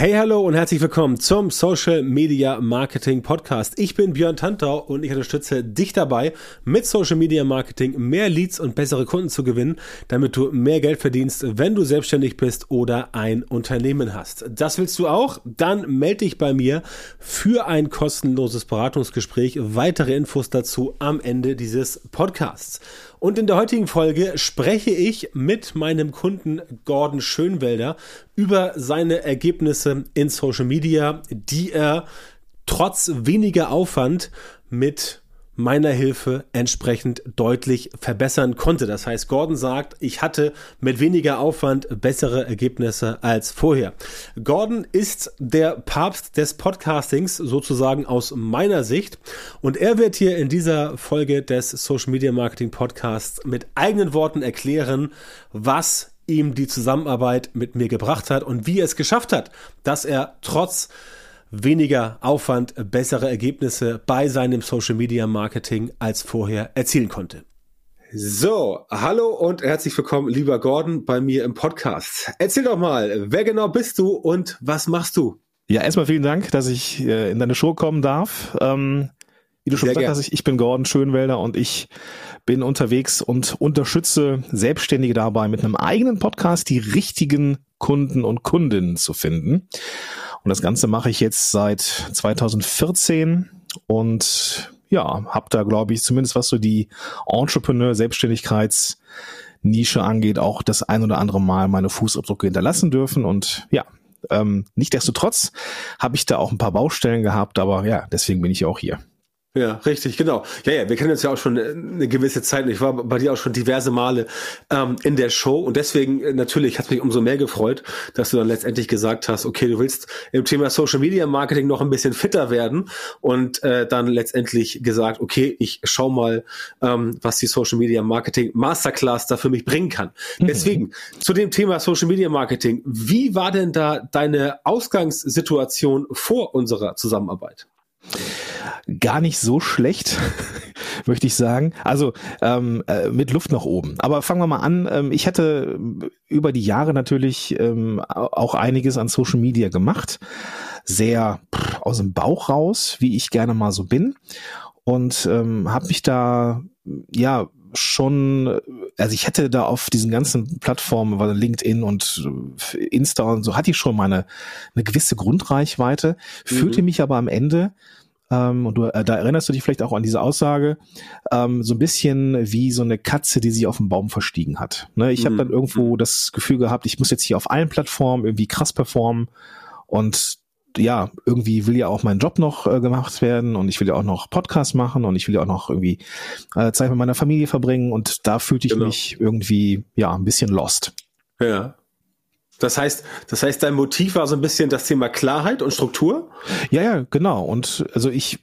Hey, hallo und herzlich willkommen zum Social Media Marketing Podcast. Ich bin Björn Tantau und ich unterstütze dich dabei, mit Social Media Marketing mehr Leads und bessere Kunden zu gewinnen, damit du mehr Geld verdienst, wenn du selbstständig bist oder ein Unternehmen hast. Das willst du auch? Dann melde dich bei mir für ein kostenloses Beratungsgespräch. Weitere Infos dazu am Ende dieses Podcasts. Und in der heutigen Folge spreche ich mit meinem Kunden Gordon Schönwelder über seine Ergebnisse in Social Media, die er trotz weniger Aufwand mit meiner Hilfe entsprechend deutlich verbessern konnte. Das heißt, Gordon sagt, ich hatte mit weniger Aufwand bessere Ergebnisse als vorher. Gordon ist der Papst des Podcastings sozusagen aus meiner Sicht und er wird hier in dieser Folge des Social Media Marketing Podcasts mit eigenen Worten erklären, was ihm die Zusammenarbeit mit mir gebracht hat und wie er es geschafft hat, dass er trotz weniger Aufwand bessere Ergebnisse bei seinem Social Media Marketing als vorher erzielen konnte. So, hallo und herzlich willkommen, lieber Gordon, bei mir im Podcast. Erzähl doch mal, wer genau bist du und was machst du? Ja, erstmal vielen Dank, dass ich äh, in deine Show kommen darf. Ähm, wie du schon Sehr gesagt hast, ich, ich bin Gordon Schönwelder und ich bin unterwegs und unterstütze Selbstständige dabei, mit einem eigenen Podcast die richtigen Kunden und Kundinnen zu finden. Und das Ganze mache ich jetzt seit 2014 und ja, habe da, glaube ich, zumindest was so die Entrepreneur-Selbstständigkeitsnische angeht, auch das ein oder andere Mal meine Fußabdrücke hinterlassen dürfen. Und ja, ähm, nichtdestotrotz habe ich da auch ein paar Baustellen gehabt, aber ja, deswegen bin ich auch hier. Ja, richtig, genau. Ja, ja, wir kennen uns ja auch schon eine gewisse Zeit. Ich war bei dir auch schon diverse Male ähm, in der Show und deswegen äh, natürlich hat mich umso mehr gefreut, dass du dann letztendlich gesagt hast, okay, du willst im Thema Social Media Marketing noch ein bisschen fitter werden und äh, dann letztendlich gesagt, okay, ich schau mal, ähm, was die Social Media Marketing Masterclass da für mich bringen kann. Mhm. Deswegen zu dem Thema Social Media Marketing. Wie war denn da deine Ausgangssituation vor unserer Zusammenarbeit? Gar nicht so schlecht, möchte ich sagen. Also ähm, äh, mit Luft nach oben. Aber fangen wir mal an. Ähm, ich hatte über die Jahre natürlich ähm, auch einiges an Social Media gemacht. Sehr pff, aus dem Bauch raus, wie ich gerne mal so bin. Und ähm, habe mich da ja schon, also ich hätte da auf diesen ganzen Plattformen, war LinkedIn und Insta und so, hatte ich schon meine eine gewisse Grundreichweite, fühlte mhm. mich aber am Ende ähm, und du, äh, da erinnerst du dich vielleicht auch an diese Aussage, ähm, so ein bisschen wie so eine Katze, die sich auf dem Baum verstiegen hat. Ne? Ich mhm. habe dann irgendwo mhm. das Gefühl gehabt, ich muss jetzt hier auf allen Plattformen irgendwie krass performen und ja, irgendwie will ja auch mein Job noch äh, gemacht werden und ich will ja auch noch Podcast machen und ich will ja auch noch irgendwie äh, Zeit mit meiner Familie verbringen und da fühlte ich genau. mich irgendwie ja ein bisschen lost. Ja, das heißt, das heißt, dein Motiv war so ein bisschen das Thema Klarheit und Struktur? Ja, ja, genau. Und also ich,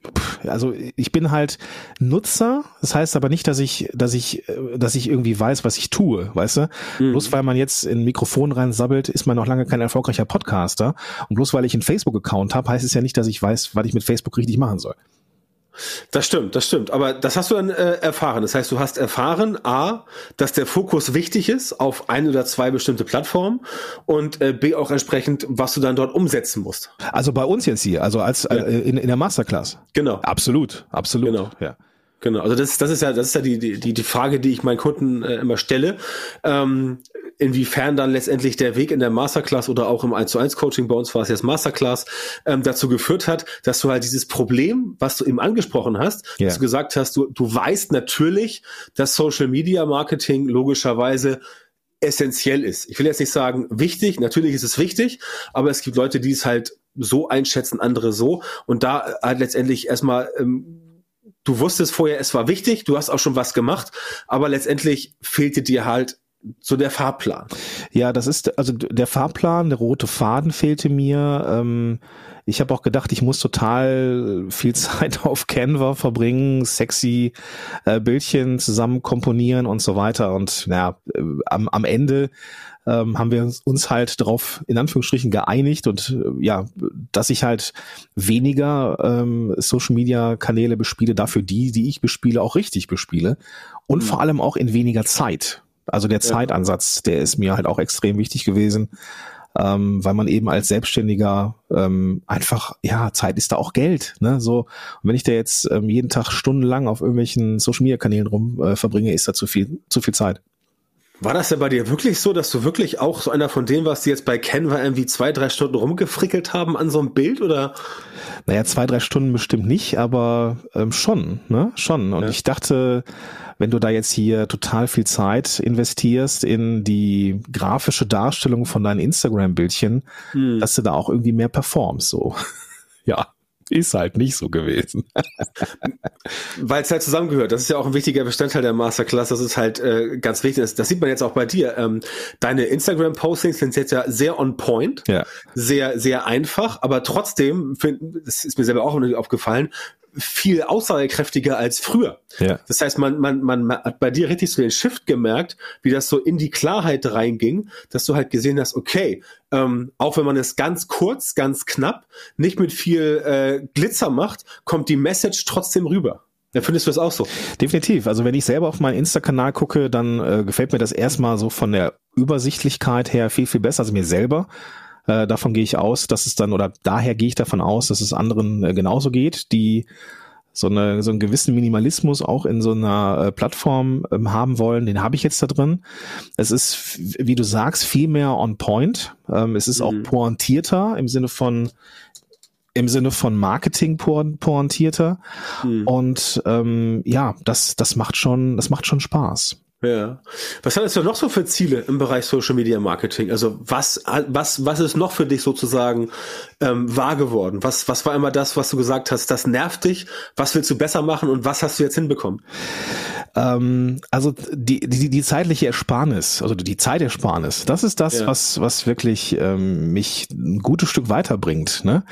also ich bin halt Nutzer. Das heißt aber nicht, dass ich, dass ich, dass ich irgendwie weiß, was ich tue, weißt du? Mhm. Bloß weil man jetzt in ein Mikrofon reinsabbelt, ist man noch lange kein erfolgreicher Podcaster. Und bloß weil ich einen Facebook-Account habe, heißt es ja nicht, dass ich weiß, was ich mit Facebook richtig machen soll. Das stimmt, das stimmt. Aber das hast du dann äh, erfahren. Das heißt, du hast erfahren, a, dass der Fokus wichtig ist auf ein oder zwei bestimmte Plattformen und äh, b auch entsprechend, was du dann dort umsetzen musst. Also bei uns jetzt hier, also als ja. äh, in, in der Masterclass. Genau. Absolut, absolut. Genau. Ja. Genau, also das, das ist ja, das ist ja die, die, die Frage, die ich meinen Kunden äh, immer stelle. Ähm, inwiefern dann letztendlich der Weg in der Masterclass oder auch im 1 zu 1 Coaching, bei uns war es jetzt Masterclass, ähm, dazu geführt hat, dass du halt dieses Problem, was du eben angesprochen hast, yeah. dass du gesagt hast, du, du weißt natürlich, dass Social Media Marketing logischerweise essentiell ist. Ich will jetzt nicht sagen wichtig, natürlich ist es wichtig, aber es gibt Leute, die es halt so einschätzen, andere so. Und da halt letztendlich erstmal ähm, du wusstest vorher, es war wichtig, du hast auch schon was gemacht, aber letztendlich fehlte dir halt so der Fahrplan. Ja, das ist also der Fahrplan, der rote Faden fehlte mir. Ähm, ich habe auch gedacht, ich muss total viel Zeit auf Canva verbringen, sexy äh, Bildchen zusammen komponieren und so weiter. Und naja, äh, am, am Ende ähm, haben wir uns halt darauf in Anführungsstrichen geeinigt und äh, ja, dass ich halt weniger ähm, Social Media Kanäle bespiele, dafür die, die ich bespiele, auch richtig bespiele und mhm. vor allem auch in weniger Zeit. Also der Zeitansatz, der ist mir halt auch extrem wichtig gewesen. ähm, weil man eben als Selbstständiger ähm, einfach, ja, Zeit ist da auch Geld. Ne? So, und wenn ich da jetzt ähm, jeden Tag stundenlang auf irgendwelchen Social Media Kanälen rum äh, verbringe, ist da zu viel, zu viel Zeit. War das ja bei dir wirklich so, dass du wirklich auch so einer von denen warst, die jetzt bei Canva irgendwie zwei, drei Stunden rumgefrickelt haben an so einem Bild oder? Naja, zwei, drei Stunden bestimmt nicht, aber ähm, schon, ne? Schon. Und ja. ich dachte, wenn du da jetzt hier total viel Zeit investierst in die grafische Darstellung von deinen Instagram-Bildchen, hm. dass du da auch irgendwie mehr performst, so. ja. Ist halt nicht so gewesen. Weil es halt zusammengehört. Das ist ja auch ein wichtiger Bestandteil der Masterclass. Das ist halt äh, ganz wichtig. Das, das sieht man jetzt auch bei dir. Ähm, deine Instagram-Postings sind jetzt ja sehr on point, ja. sehr, sehr einfach, aber trotzdem, find, das ist mir selber auch aufgefallen, viel aussagekräftiger als früher. Ja. Das heißt, man, man, man hat bei dir richtig so den Shift gemerkt, wie das so in die Klarheit reinging, dass du halt gesehen hast, okay, ähm, auch wenn man es ganz kurz, ganz knapp, nicht mit viel äh, Glitzer macht, kommt die Message trotzdem rüber. Ja, findest du das auch so? Definitiv. Also wenn ich selber auf meinen Insta-Kanal gucke, dann äh, gefällt mir das erstmal so von der Übersichtlichkeit her viel, viel besser als mir selber. Äh, davon gehe ich aus, dass es dann, oder daher gehe ich davon aus, dass es anderen äh, genauso geht, die so, eine, so einen gewissen Minimalismus auch in so einer äh, Plattform ähm, haben wollen, den habe ich jetzt da drin. Es ist, wie du sagst, viel mehr on point. Ähm, es ist mhm. auch pointierter im Sinne von im Sinne von Marketing pointierter. Mhm. Und ähm, ja, das, das macht schon, das macht schon Spaß. Ja. Was hast du noch so für Ziele im Bereich Social Media Marketing? Also was, was, was ist noch für dich sozusagen ähm, wahr geworden? Was, was war immer das, was du gesagt hast, das nervt dich? Was willst du besser machen und was hast du jetzt hinbekommen? Ähm, also die, die, die zeitliche Ersparnis, also die Zeitersparnis, das ist das, ja. was, was wirklich ähm, mich ein gutes Stück weiterbringt. Ne?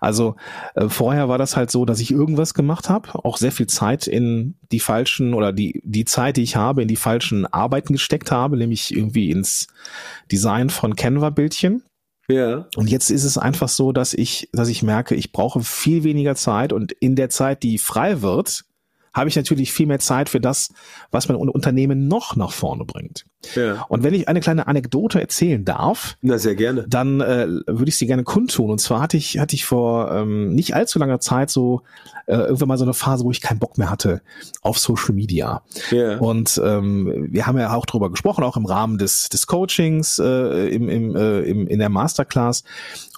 Also äh, vorher war das halt so, dass ich irgendwas gemacht habe, auch sehr viel Zeit in die falschen oder die, die Zeit, die ich habe, in die falschen Arbeiten gesteckt habe, nämlich irgendwie ins Design von Canva-Bildchen. Ja. Und jetzt ist es einfach so, dass ich, dass ich merke, ich brauche viel weniger Zeit und in der Zeit, die frei wird, habe ich natürlich viel mehr Zeit für das, was mein Unternehmen noch nach vorne bringt. Ja. Und wenn ich eine kleine Anekdote erzählen darf, Na, sehr gerne. dann äh, würde ich sie gerne kundtun. Und zwar hatte ich, hatte ich vor ähm, nicht allzu langer Zeit so äh, irgendwann mal so eine Phase, wo ich keinen Bock mehr hatte auf Social Media. Ja. Und ähm, wir haben ja auch drüber gesprochen, auch im Rahmen des, des Coachings äh, im, im, äh, im, in der Masterclass.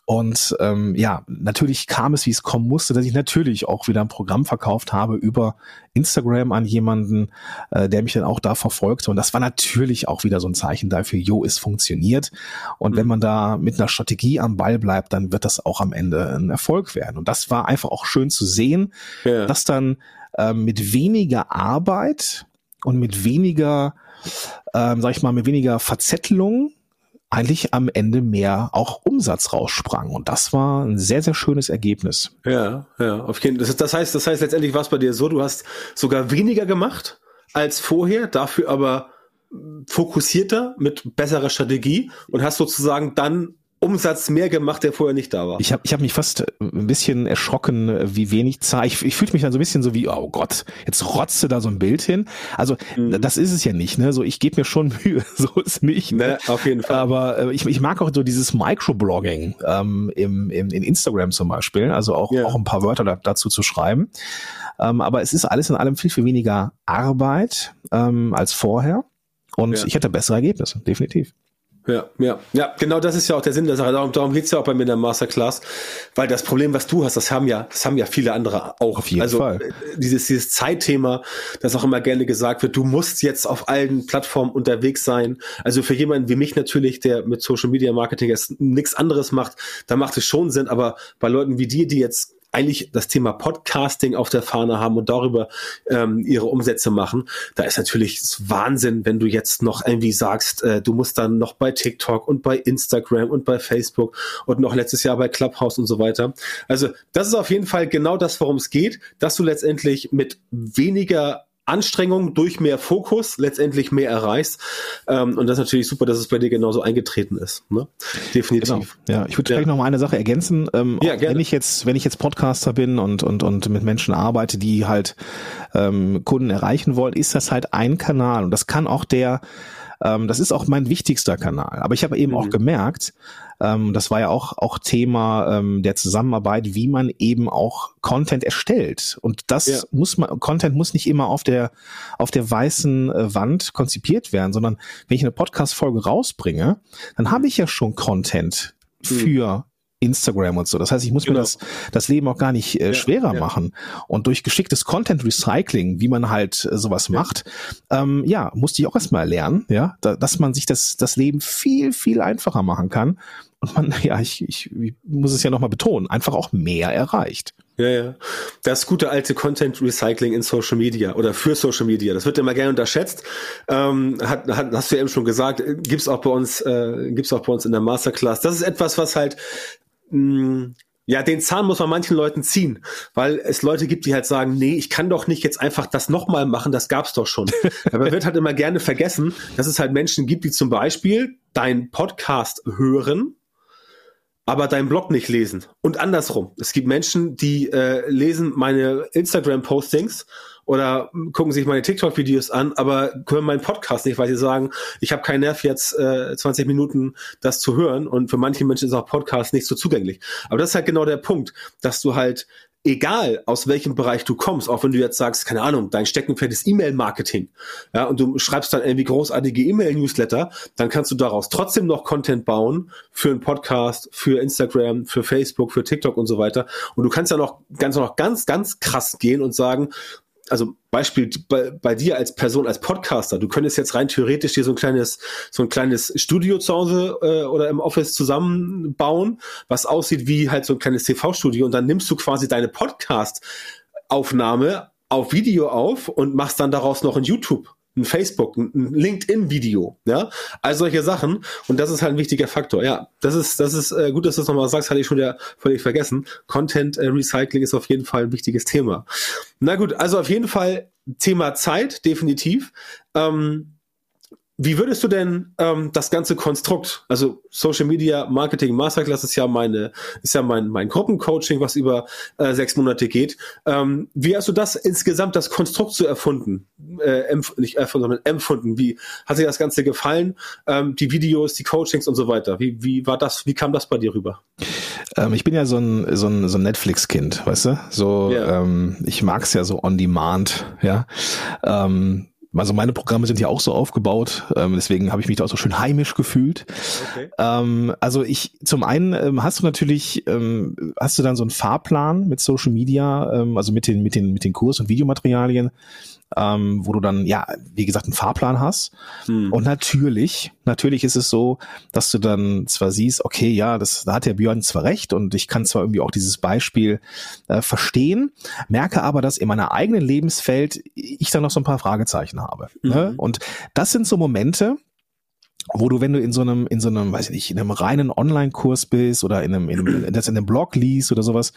Und ähm, ja, natürlich kam es, wie es kommen musste, dass ich natürlich auch wieder ein Programm verkauft habe über Instagram an jemanden, äh, der mich dann auch da verfolgte. Und das war natürlich auch wieder so ein Zeichen dafür, jo, es funktioniert. Und mhm. wenn man da mit einer Strategie am Ball bleibt, dann wird das auch am Ende ein Erfolg werden. Und das war einfach auch schön zu sehen, ja. dass dann äh, mit weniger Arbeit und mit weniger, ähm, sag ich mal, mit weniger Verzettelung eigentlich am Ende mehr auch Umsatz raussprang. Und das war ein sehr, sehr schönes Ergebnis. Ja, ja, auf jeden Fall. Das heißt, das heißt letztendlich war es bei dir so, du hast sogar weniger gemacht als vorher, dafür aber fokussierter mit besserer Strategie und hast sozusagen dann Umsatz mehr gemacht, der vorher nicht da war. Ich habe ich hab mich fast äh, ein bisschen erschrocken, äh, wie wenig Zeit. Ich, ich fühlte mich dann so ein bisschen so wie, oh Gott, jetzt rotze da so ein Bild hin. Also mhm. das ist es ja nicht, ne? So ich gebe mir schon Mühe, so ist nicht. Ne? ne? auf jeden Fall. Aber äh, ich, ich mag auch so dieses Microblogging ähm, im, im, in Instagram zum Beispiel, also auch, ja. auch ein paar Wörter da, dazu zu schreiben. Ähm, aber es ist alles in allem viel, viel weniger Arbeit ähm, als vorher. Und ja. ich hätte bessere Ergebnisse, definitiv. Ja, ja, ja, genau das ist ja auch der Sinn der Sache. Darum, darum geht's ja auch bei mir in der Masterclass, weil das Problem, was du hast, das haben ja, das haben ja viele andere auch. Auf jeden also Fall. Äh, dieses, dieses Zeitthema, das auch immer gerne gesagt wird, du musst jetzt auf allen Plattformen unterwegs sein. Also für jemanden wie mich natürlich, der mit Social Media Marketing jetzt nichts anderes macht, da macht es schon Sinn, aber bei Leuten wie dir, die jetzt eigentlich das Thema Podcasting auf der Fahne haben und darüber ähm, ihre Umsätze machen, da ist natürlich Wahnsinn, wenn du jetzt noch irgendwie sagst, äh, du musst dann noch bei TikTok und bei Instagram und bei Facebook und noch letztes Jahr bei Clubhouse und so weiter. Also das ist auf jeden Fall genau das, worum es geht, dass du letztendlich mit weniger Anstrengung durch mehr Fokus letztendlich mehr erreichst. Ähm, und das ist natürlich super, dass es bei dir genauso eingetreten ist. Ne? Definitiv. Genau. Ja, ich würde ja. vielleicht noch mal eine Sache ergänzen. Ähm, ja, gerne. Wenn ich jetzt, wenn ich jetzt Podcaster bin und, und, und mit Menschen arbeite, die halt ähm, Kunden erreichen wollen, ist das halt ein Kanal. Und das kann auch der Ähm, das ist auch mein wichtigster Kanal. Aber ich habe eben mhm. auch gemerkt, ähm, das war ja auch, auch Thema ähm, der Zusammenarbeit, wie man eben auch Content erstellt. Und das ja. muss man, Content muss nicht immer auf der, auf der weißen äh, Wand konzipiert werden, sondern wenn ich eine Podcast-Folge rausbringe, dann habe ich ja schon Content hm. für Instagram und so. Das heißt, ich muss genau. mir das, das Leben auch gar nicht äh, ja, schwerer ja. machen. Und durch geschicktes Content Recycling, wie man halt äh, sowas ja. macht, ähm, ja, musste ich auch erstmal lernen, ja, da, dass man sich das, das Leben viel, viel einfacher machen kann. Und man, ja, ich, ich, ich muss es ja nochmal betonen, einfach auch mehr erreicht. Ja, ja. Das gute alte Content Recycling in Social Media oder für Social Media. Das wird immer gerne unterschätzt. Ähm, hat, hat, hast du ja eben schon gesagt, gibt's auch bei uns, äh, gibt's auch bei uns in der Masterclass. Das ist etwas, was halt mh, ja, den Zahn muss man manchen Leuten ziehen, weil es Leute gibt, die halt sagen, nee, ich kann doch nicht jetzt einfach das nochmal machen, das gab's doch schon. Aber wird halt immer gerne vergessen, dass es halt Menschen gibt, die zum Beispiel deinen Podcast hören, aber deinen Blog nicht lesen. Und andersrum. Es gibt Menschen, die äh, lesen meine Instagram-Postings oder gucken sich meine TikTok-Videos an, aber hören meinen Podcast nicht, weil sie sagen, ich habe keinen Nerv jetzt äh, 20 Minuten das zu hören und für manche Menschen ist auch Podcast nicht so zugänglich. Aber das ist halt genau der Punkt, dass du halt egal aus welchem Bereich du kommst, auch wenn du jetzt sagst, keine Ahnung, dein Steckenpferd ist E-Mail-Marketing, ja, und du schreibst dann irgendwie großartige E-Mail-Newsletter, dann kannst du daraus trotzdem noch Content bauen für einen Podcast, für Instagram, für Facebook, für TikTok und so weiter. Und du kannst ja noch ganz, noch ganz, ganz krass gehen und sagen, also Beispiel bei, bei dir als Person, als Podcaster, du könntest jetzt rein theoretisch dir so ein kleines, so ein kleines Studio zu Hause äh, oder im Office zusammenbauen, was aussieht wie halt so ein kleines TV-Studio und dann nimmst du quasi deine Podcast-Aufnahme auf Video auf und machst dann daraus noch ein YouTube ein Facebook, ein LinkedIn-Video, ja, all solche Sachen. Und das ist halt ein wichtiger Faktor. Ja, das ist, das ist äh, gut, dass du das nochmal sagst, hatte ich schon ja völlig vergessen. Content äh, Recycling ist auf jeden Fall ein wichtiges Thema. Na gut, also auf jeden Fall Thema Zeit, definitiv. Ähm, wie würdest du denn ähm, das ganze Konstrukt, also Social Media Marketing Masterclass ist ja meine, ist ja mein, mein Gruppencoaching, was über äh, sechs Monate geht. Ähm, wie hast du das insgesamt, das Konstrukt so erfunden? Äh, empf nicht erfunden, sondern empfunden. Wie hat dir das Ganze gefallen? Ähm, die Videos, die Coachings und so weiter. Wie, wie war das, wie kam das bei dir rüber? Ähm, ich bin ja so ein, so ein, so ein Netflix-Kind, weißt du? So, ja. ähm, ich mag's ja so on demand, ja. Ähm, also meine Programme sind ja auch so aufgebaut, ähm, deswegen habe ich mich da auch so schön heimisch gefühlt. Okay. Ähm, also ich, zum einen ähm, hast du natürlich, ähm, hast du dann so einen Fahrplan mit Social Media, ähm, also mit den, mit den, mit den Kurs- und Videomaterialien, ähm, wo du dann, ja, wie gesagt, einen Fahrplan hast. Hm. Und natürlich, natürlich ist es so, dass du dann zwar siehst, okay, ja, das, da hat der Björn zwar recht und ich kann zwar irgendwie auch dieses Beispiel äh, verstehen, merke aber, dass in meiner eigenen Lebensfeld ich dann noch so ein paar Fragezeichen habe. Ne? Mhm. Ne? Und das sind so Momente, wo du, wenn du in so einem, in so einem, weiß ich nicht, in einem reinen Online-Kurs bist oder in einem, in einem, das in einem Blog liest oder sowas,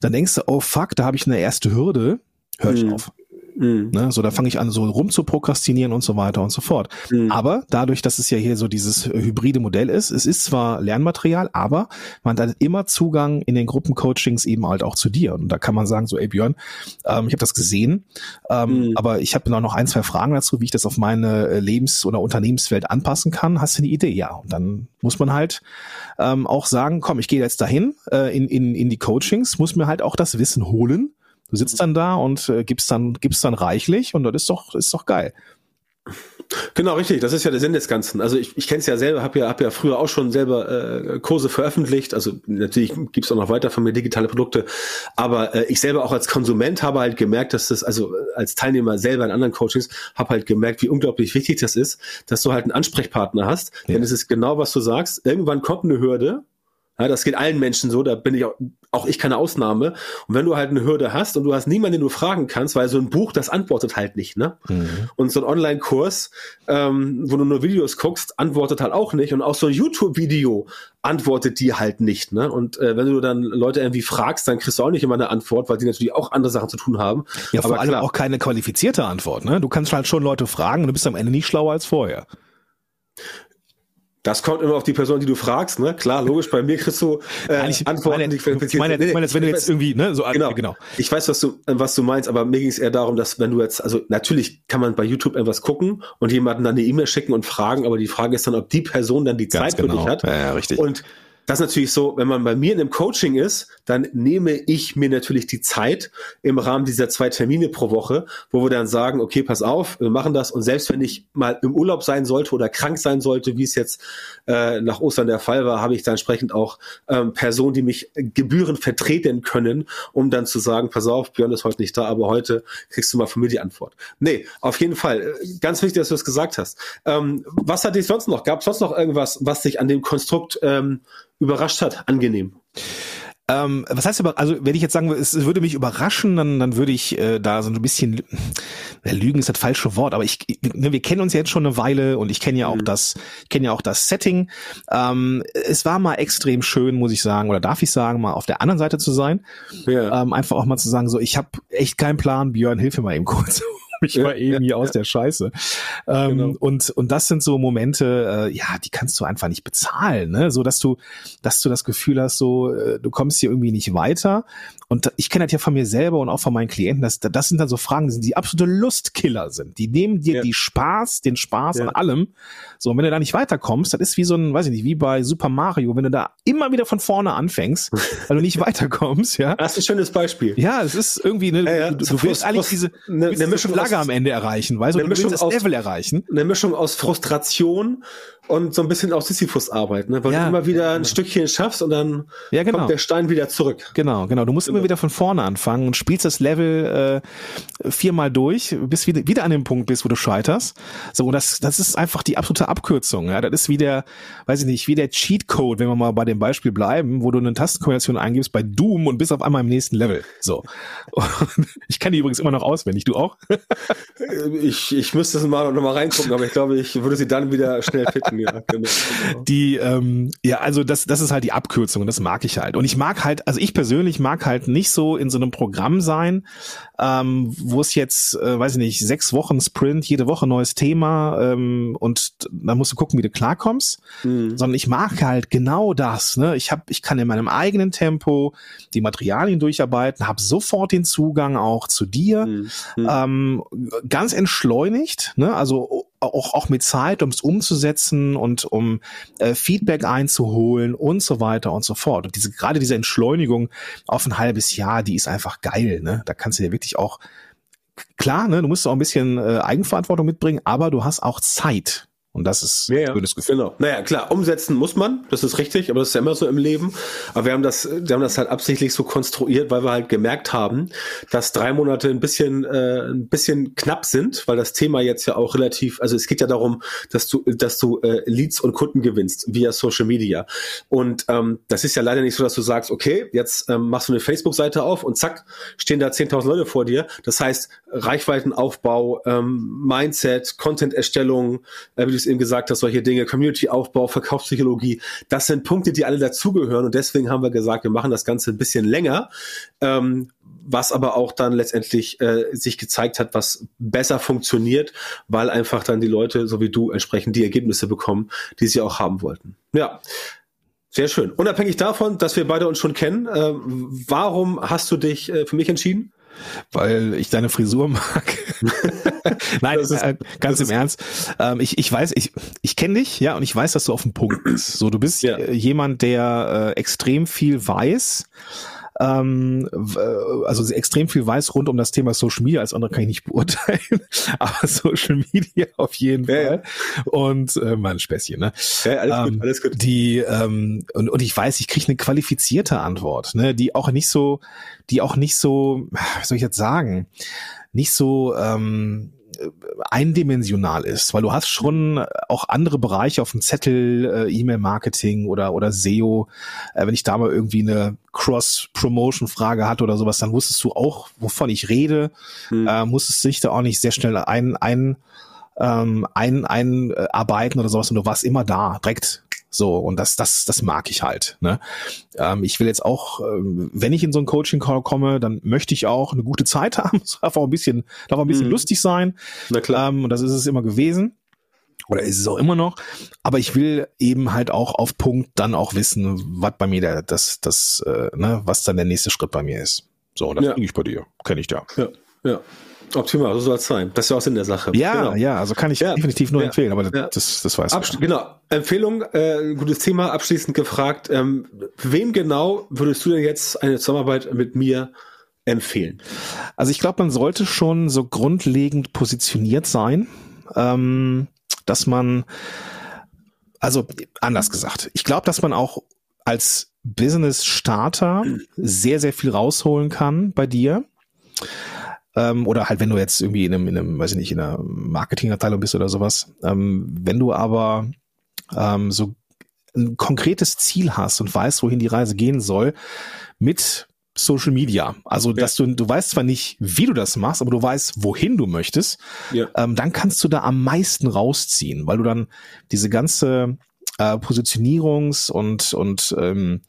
dann denkst du, oh fuck, da habe ich eine erste Hürde, hör ich mhm. auf. Mhm. Ne? So, da fange ich an, so rum zu prokrastinieren und so weiter und so fort. Mhm. Aber dadurch, dass es ja hier so dieses äh, hybride Modell ist, es ist zwar Lernmaterial, aber man hat immer Zugang in den Gruppencoachings eben halt auch zu dir. Und da kann man sagen, so, ey Björn, ähm, ich habe das gesehen, ähm, mhm. aber ich habe noch ein, zwei Fragen dazu, wie ich das auf meine äh, Lebens- oder Unternehmenswelt anpassen kann. Hast du eine Idee? Ja. Und dann muss man halt ähm, auch sagen, komm, ich gehe jetzt dahin äh, in, in, in die Coachings, muss mir halt auch das Wissen holen Du sitzt dann da und äh, gibst dann gibst dann reichlich und das ist doch ist doch geil. Genau, richtig. Das ist ja der Sinn des Ganzen. Also ich, ich kenne es ja selber, habe ja, hab ja früher auch schon selber äh, Kurse veröffentlicht. Also natürlich gibt's auch noch weiter von mir digitale Produkte. Aber äh, ich selber auch als Konsument habe halt gemerkt, dass das, also als Teilnehmer selber in anderen Coachings, habe halt gemerkt, wie unglaublich wichtig das ist, dass du halt einen Ansprechpartner hast. Ja. Denn es ist genau, was du sagst. Irgendwann kommt eine Hürde, ja, das geht allen Menschen so, da bin ich auch, auch ich keine Ausnahme. Und wenn du halt eine Hürde hast und du hast niemanden, den du fragen kannst, weil so ein Buch, das antwortet halt nicht, ne? Mhm. Und so ein Online-Kurs, ähm, wo du nur Videos guckst, antwortet halt auch nicht. Und auch so ein YouTube-Video antwortet die halt nicht, ne? Und äh, wenn du dann Leute irgendwie fragst, dann kriegst du auch nicht immer eine Antwort, weil die natürlich auch andere Sachen zu tun haben. Ja, vor Aber allem klar. auch keine qualifizierte Antwort, ne? Du kannst halt schon Leute fragen und du bist am Ende nicht schlauer als vorher. Das kommt immer auf die Person, die du fragst, ne? Klar, logisch, bei mir kriegst du äh, Antworten, meine, die ich meine, ich meine, wenn du jetzt irgendwie, ne, so genau. genau. Ich weiß, was du, was du meinst, aber mir ging es eher darum, dass wenn du jetzt, also natürlich kann man bei YouTube etwas gucken und jemanden dann eine E-Mail schicken und fragen, aber die Frage ist dann, ob die Person dann die Ganz Zeit für dich genau. hat. Ja, ja, richtig. Und das ist natürlich so, wenn man bei mir in einem Coaching ist, dann nehme ich mir natürlich die Zeit im Rahmen dieser zwei Termine pro Woche, wo wir dann sagen, okay, pass auf, wir machen das. Und selbst wenn ich mal im Urlaub sein sollte oder krank sein sollte, wie es jetzt äh, nach Ostern der Fall war, habe ich da entsprechend auch ähm, Personen, die mich gebührend vertreten können, um dann zu sagen, pass auf, Björn ist heute nicht da, aber heute kriegst du mal von mir die Antwort. Nee, auf jeden Fall. Ganz wichtig, dass du das gesagt hast. Ähm, was hat dich sonst noch? Gab es sonst noch irgendwas, was dich an dem Konstrukt ähm, überrascht hat, angenehm. Ähm, was heißt aber, also wenn ich jetzt sagen würde, es würde mich überraschen, dann, dann würde ich äh, da so ein bisschen, ja, Lügen ist das falsche Wort, aber ich, ne, wir kennen uns ja jetzt schon eine Weile und ich kenne ja auch Mhm. das, kenne ja auch das Setting. Ähm, es war mal extrem schön, muss ich sagen, oder darf ich sagen, mal auf der anderen Seite zu sein. Ja. Ähm, einfach auch mal zu sagen, so, ich habe echt keinen Plan, Björn, hilf mir mal eben kurz. Ich Ja, war eben hier aus der Scheiße. Ähm, Genau. und, und das sind so Momente, äh, ja, die kannst du einfach nicht bezahlen, ne? So dass du, dass du das Gefühl hast, so, äh, du kommst hier irgendwie nicht weiter. Und ich kenne das ja von mir selber und auch von meinen Klienten, dass das sind dann so Fragen, die, sind, die absolute Lustkiller sind. Die nehmen dir Ja. die Spaß, den Spaß Ja. an allem. So, und wenn du da nicht weiterkommst, das ist wie so ein, weiß ich nicht, wie bei Super Mario, wenn du da immer wieder von vorne anfängst, weil du nicht weiterkommst, ja. Das ist ein schönes Beispiel. Ja, es ist irgendwie, ne, Ja, du, du willst eigentlich diese, eine- eine Mischung Flagge aus- am Ende erreichen, weißt du, eine du willst Mischung das aus- Level erreichen. Eine Mischung aus Frustration und so ein bisschen aus Sisyphus-Arbeit, ne? weil Ja, du immer wieder ein genau. Stückchen schaffst und dann Ja, genau. kommt der Stein wieder zurück. Genau, genau. Du musst immer wieder von vorne anfangen und spielst das Level äh, viermal durch, bis wieder, wieder an dem Punkt bist, wo du scheiterst. So, und das, das ist einfach die absolute Abkürzung. Ja, das ist wie der, weiß ich nicht, wie der Cheatcode, wenn wir mal bei dem Beispiel bleiben, wo du eine Tastenkombination eingibst bei Doom und bist auf einmal im nächsten Level. So. Und ich kann die übrigens immer noch auswendig. Du auch? Äh, Ich, ich müsste es mal noch mal reingucken, aber ich glaube, ich würde sie dann wieder schnell finden. Ja, genau. Die, ähm, ja, also das, das ist halt die Abkürzung und das mag ich halt. Und ich mag halt, also ich persönlich mag halt nicht so in so einem Programm sein, ähm, wo es jetzt, äh, weiß ich nicht, sechs Wochen Sprint, jede Woche neues Thema ähm, und dann musst du gucken, wie du klarkommst. Mhm. Sondern ich mag halt genau das. Ne? Ich hab, ich kann in meinem eigenen Tempo die Materialien durcharbeiten, habe sofort den Zugang auch zu dir Mhm. ähm, ganz entschleunigt, ne? also auch, auch mit Zeit, um es umzusetzen und um äh, Feedback einzuholen und so weiter und so fort. Und diese gerade diese Entschleunigung auf ein halbes Jahr, die ist einfach geil. Ne? Da kannst du dir wirklich auch klar, ne, du musst auch ein bisschen äh, Eigenverantwortung mitbringen, aber du hast auch Zeit. Und das ist Ja, ja. ein schönes Gefühl. Genau. Naja, klar, umsetzen muss man, das ist richtig, aber das ist ja immer so im Leben. Aber wir haben das, wir haben das halt absichtlich so konstruiert, weil wir halt gemerkt haben, dass drei Monate ein bisschen, äh, ein bisschen knapp sind, weil das Thema jetzt ja auch relativ, also es geht ja darum, dass du, dass du äh, Leads und Kunden gewinnst via Social Media. Und ähm, das ist ja leider nicht so, dass du sagst, okay, jetzt ähm, machst du eine Facebook-Seite auf und zack, stehen da 10.000 Leute vor dir. Das heißt, Reichweitenaufbau, ähm, Mindset, Content-Erstellung, äh, wie du es eben gesagt hast, solche Dinge, Community-Aufbau, Verkaufspsychologie, das sind Punkte, die alle dazugehören und deswegen haben wir gesagt, wir machen das Ganze ein bisschen länger, ähm, was aber auch dann letztendlich äh, sich gezeigt hat, was besser funktioniert, weil einfach dann die Leute, so wie du, entsprechend die Ergebnisse bekommen, die sie auch haben wollten. Ja. Sehr schön. Unabhängig davon, dass wir beide uns schon kennen, äh, warum hast du dich äh, für mich entschieden? Weil ich deine Frisur mag. Nein, ist- äh, ganz im Ernst. Ähm, ich, ich weiß, ich, ich kenne dich, ja, und ich weiß, dass du auf dem Punkt bist. So, du bist Ja. jemand, der äh, extrem viel weiß. Ähm, äh, also extrem viel weiß rund um das Thema Social Media, als andere kann ich nicht beurteilen, aber Social Media auf jeden Ja, Fall. Und äh, mal ein Späßchen, ne? Ja, alles Ähm, gut, alles gut. Die ähm, und, und ich weiß, ich kriege eine qualifizierte Antwort, ne, die auch nicht so, die auch nicht so, wie soll ich jetzt sagen, nicht so ähm, eindimensional ist, weil du hast schon auch andere Bereiche auf dem Zettel, äh, E-Mail-Marketing oder oder SEO. Äh, wenn ich da mal irgendwie eine Cross-Promotion-Frage hatte oder sowas, dann wusstest du auch, wovon ich rede, Hm. äh, musstest dich da auch nicht sehr schnell ein, ein ähm, ein, einarbeiten oder sowas und du warst immer da, direkt. So, und das, das, das mag ich halt. Ne? Ähm, ich will jetzt auch, ähm, wenn ich in so einen Coaching-Call komme, dann möchte ich auch eine gute Zeit haben. Es darf auch ein bisschen, darf auch ein bisschen Mhm. lustig sein. Na klar. Ähm, und das ist es immer gewesen. oder ist es auch immer noch. Aber ich will eben halt auch auf Punkt dann auch wissen, was bei mir der, das, das, äh, ne, was dann der nächste Schritt bei mir ist. So, das ja. kriege ich bei dir. Kenne ich da. Ja, ja. Optimal, so soll es sein. Das ist ja auch Sinn der Sache. Ja, genau. ja, also kann ich ja. definitiv nur ja. empfehlen, aber ja. das, das weiß ich. Genau, Empfehlung, äh, gutes Thema, abschließend gefragt. Ähm, wem genau würdest du denn jetzt eine Zusammenarbeit mit mir empfehlen? Also ich glaube, man sollte schon so grundlegend positioniert sein, ähm, dass man, also anders gesagt, ich glaube, dass man auch als Business-Starter sehr, sehr viel rausholen kann bei dir ähm, oder halt wenn du jetzt irgendwie in einem, in einem, weiß ich nicht, in einer Marketingabteilung bist oder sowas. Ähm, wenn du aber ähm, so ein konkretes Ziel hast und weißt, wohin die Reise gehen soll, mit Social Media. Also, dass du, du weißt zwar nicht, wie du das machst, aber du weißt, wohin du möchtest, ja. ähm, dann kannst du da am meisten rausziehen, weil du dann diese ganze äh, Positionierungs- und, und ähm,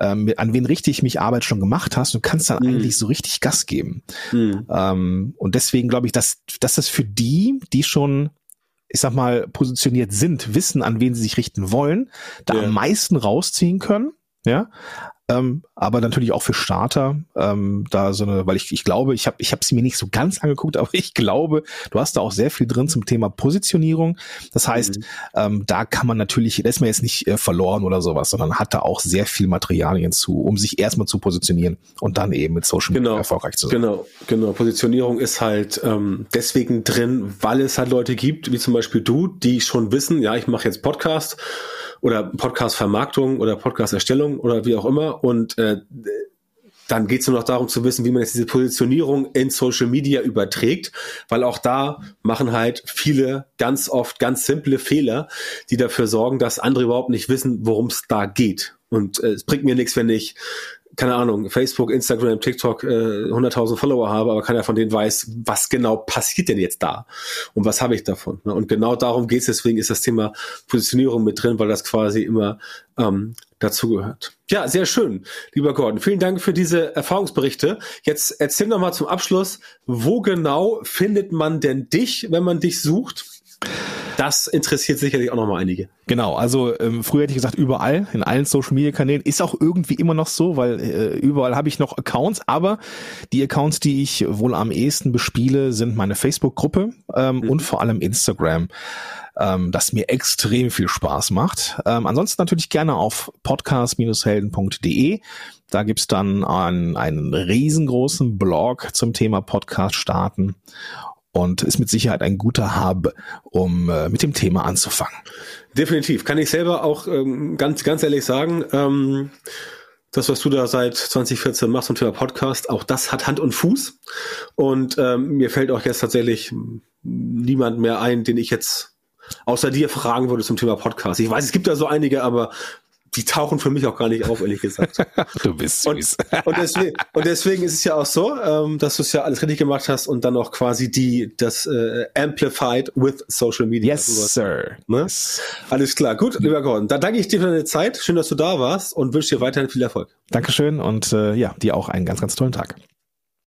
ähm, an wen richtig mich Arbeit schon gemacht hast, du kannst dann mhm. eigentlich so richtig Gas geben. Mhm. Ähm, und deswegen glaube ich, dass, dass das für die, die schon ich sag mal, positioniert sind, wissen, an wen sie sich richten wollen, da ja. am meisten rausziehen können. Ja, ähm, aber natürlich auch für Starter, ähm, da so eine, weil ich, ich glaube, ich habe ich hab sie mir nicht so ganz angeguckt, aber ich glaube, du hast da auch sehr viel drin zum Thema Positionierung. Das heißt, mhm. ähm, da kann man natürlich, da ist man jetzt nicht äh, verloren oder sowas, sondern hat da auch sehr viel Materialien zu, um sich erstmal zu positionieren und dann eben mit Social Media genau, erfolgreich zu sein. Genau, genau. Positionierung ist halt ähm, deswegen drin, weil es halt Leute gibt, wie zum Beispiel du, die schon wissen, ja, ich mache jetzt Podcast oder Podcast-Vermarktung oder Podcast-Erstellung oder wie auch immer. Und äh, dann geht es nur noch darum zu wissen, wie man jetzt diese Positionierung in Social Media überträgt, weil auch da machen halt viele ganz oft ganz simple Fehler, die dafür sorgen, dass andere überhaupt nicht wissen, worum es da geht. Und äh, es bringt mir nichts, wenn ich keine Ahnung, Facebook, Instagram, TikTok äh, 100.000 Follower habe, aber keiner von denen weiß, was genau passiert denn jetzt da und was habe ich davon. Ne? Und genau darum geht es, deswegen ist das Thema Positionierung mit drin, weil das quasi immer ähm, dazugehört. Ja, sehr schön, lieber Gordon. Vielen Dank für diese Erfahrungsberichte. Jetzt erzähl noch mal zum Abschluss, wo genau findet man denn dich, wenn man dich sucht? Das interessiert sicherlich auch noch mal einige. Genau, also ähm, früher hätte ich gesagt überall, in allen Social Media Kanälen, ist auch irgendwie immer noch so, weil äh, überall habe ich noch Accounts, aber die Accounts, die ich wohl am ehesten bespiele, sind meine Facebook-Gruppe ähm, mhm. und vor allem Instagram ähm, das mir extrem viel Spaß macht. Ähm, ansonsten natürlich gerne auf podcast-helden.de. Da gibt's dann einen, einen riesengroßen Blog zum Thema Podcast starten und ist mit Sicherheit ein guter Hub, um äh, mit dem Thema anzufangen. Definitiv. Kann ich selber auch ähm, ganz, ganz ehrlich sagen, ähm, das, was du da seit 2014 machst zum Thema Podcast, auch das hat Hand und Fuß. Und ähm, mir fällt auch jetzt tatsächlich niemand mehr ein, den ich jetzt außer dir fragen würde zum Thema Podcast. Ich weiß, es gibt da so einige, aber die tauchen für mich auch gar nicht auf, ehrlich gesagt. du bist süß. Und, und, deswegen, und deswegen ist es ja auch so, ähm, dass du es ja alles richtig gemacht hast und dann auch quasi die, das äh, Amplified with Social Media. Yes, sowas. sir. Ne? Yes. Alles klar. Gut, lieber Gordon, dann danke ich dir für deine Zeit. Schön, dass du da warst und wünsche dir weiterhin viel Erfolg. Dankeschön und äh, ja, dir auch einen ganz, ganz tollen Tag.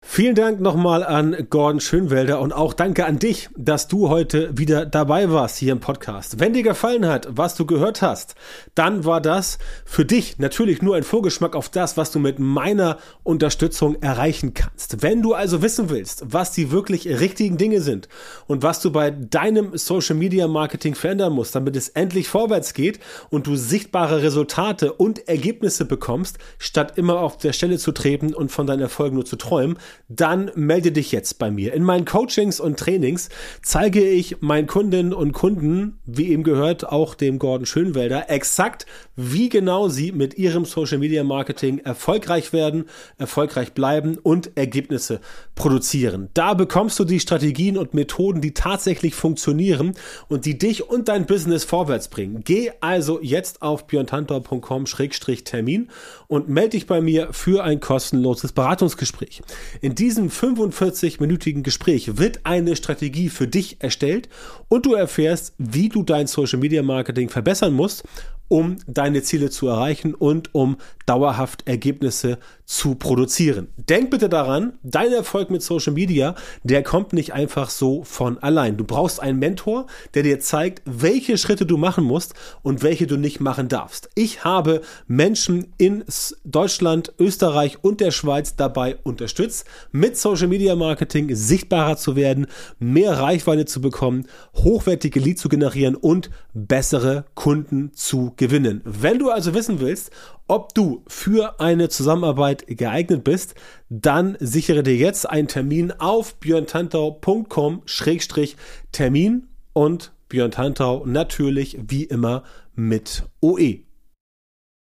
Vielen Dank nochmal an Gordon Schönwelder und auch danke an dich, dass du heute wieder dabei warst hier im Podcast. Wenn dir gefallen hat, was du gehört hast, dann war das für dich natürlich nur ein Vorgeschmack auf das, was du mit meiner Unterstützung erreichen kannst. Wenn du also wissen willst, was die wirklich richtigen Dinge sind und was du bei deinem Social Media Marketing verändern musst, damit es endlich vorwärts geht und du sichtbare Resultate und Ergebnisse bekommst, statt immer auf der Stelle zu treten und von deinen Erfolgen nur zu träumen, dann melde dich jetzt bei mir. In meinen Coachings und Trainings zeige ich meinen Kundinnen und Kunden, wie eben gehört, auch dem Gordon Schönwelder, exakt, wie genau sie mit ihrem Social Media Marketing erfolgreich werden, erfolgreich bleiben und Ergebnisse produzieren. Da bekommst du die Strategien und Methoden, die tatsächlich funktionieren und die dich und dein Business vorwärts bringen. Geh also jetzt auf björntantor.com-termin und melde dich bei mir für ein kostenloses Beratungsgespräch. In diesem 45-minütigen Gespräch wird eine Strategie für dich erstellt und du erfährst, wie du dein Social Media Marketing verbessern musst um deine Ziele zu erreichen und um dauerhaft Ergebnisse zu produzieren. Denk bitte daran, dein Erfolg mit Social Media, der kommt nicht einfach so von allein. Du brauchst einen Mentor, der dir zeigt, welche Schritte du machen musst und welche du nicht machen darfst. Ich habe Menschen in Deutschland, Österreich und der Schweiz dabei unterstützt, mit Social Media Marketing sichtbarer zu werden, mehr Reichweite zu bekommen, hochwertige Leads zu generieren und bessere Kunden zu gewinnen. Wenn du also wissen willst, ob du für eine Zusammenarbeit geeignet bist, dann sichere dir jetzt einen Termin auf björntantau.com-termin und Björn Tantau natürlich wie immer mit OE.